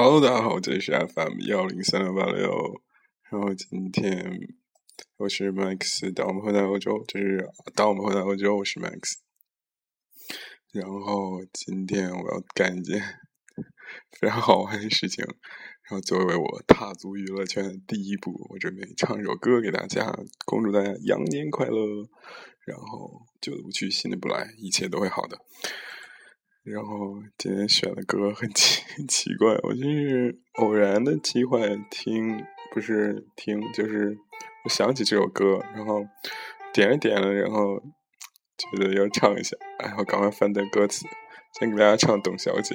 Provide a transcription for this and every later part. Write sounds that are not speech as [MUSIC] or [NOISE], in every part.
Hello，大家好，这里是 FM 幺零三六八六。然后今天我是 Max，当我们回到欧洲，就是当我们回到欧洲，我是 Max。然后今天我要干一件非常好玩的事情。然后作为我踏足娱乐圈的第一步，我准备唱一首歌给大家，恭祝大家羊年快乐。然后旧的不去，新的不来，一切都会好的。然后今天选的歌很奇 [LAUGHS] 奇怪，我就是偶然的机会听，不是听，就是我想起这首歌，然后点了点了，然后觉得要唱一下，然后赶快翻在歌词，先给大家唱《董小姐》。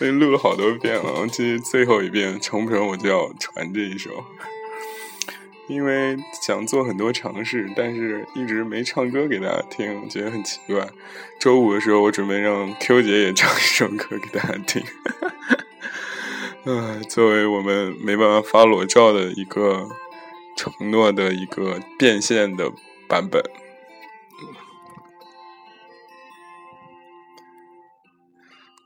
我已经录了好多遍了，这是最后一遍，成不成我就要传这一首。因为想做很多尝试，但是一直没唱歌给大家听，觉得很奇怪。周五的时候，我准备让 Q 姐也唱一首歌给大家听。[LAUGHS] 唉，作为我们没办法发裸照的一个承诺的一个变现的版本。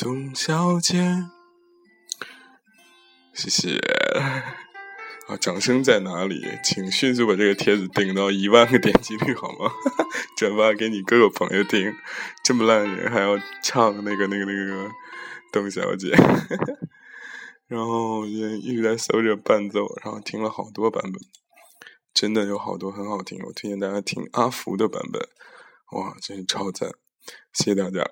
董小姐，谢谢。啊，掌声在哪里？请迅速把这个帖子顶到一万个点击率好吗？[LAUGHS] 转发给你各个朋友听。这么烂人还要唱那个那个那个董小姐。然后我一直在搜着伴奏，然后听了好多版本，真的有好多很好听。我推荐大家听阿福的版本，哇，真是超赞！谢谢大家。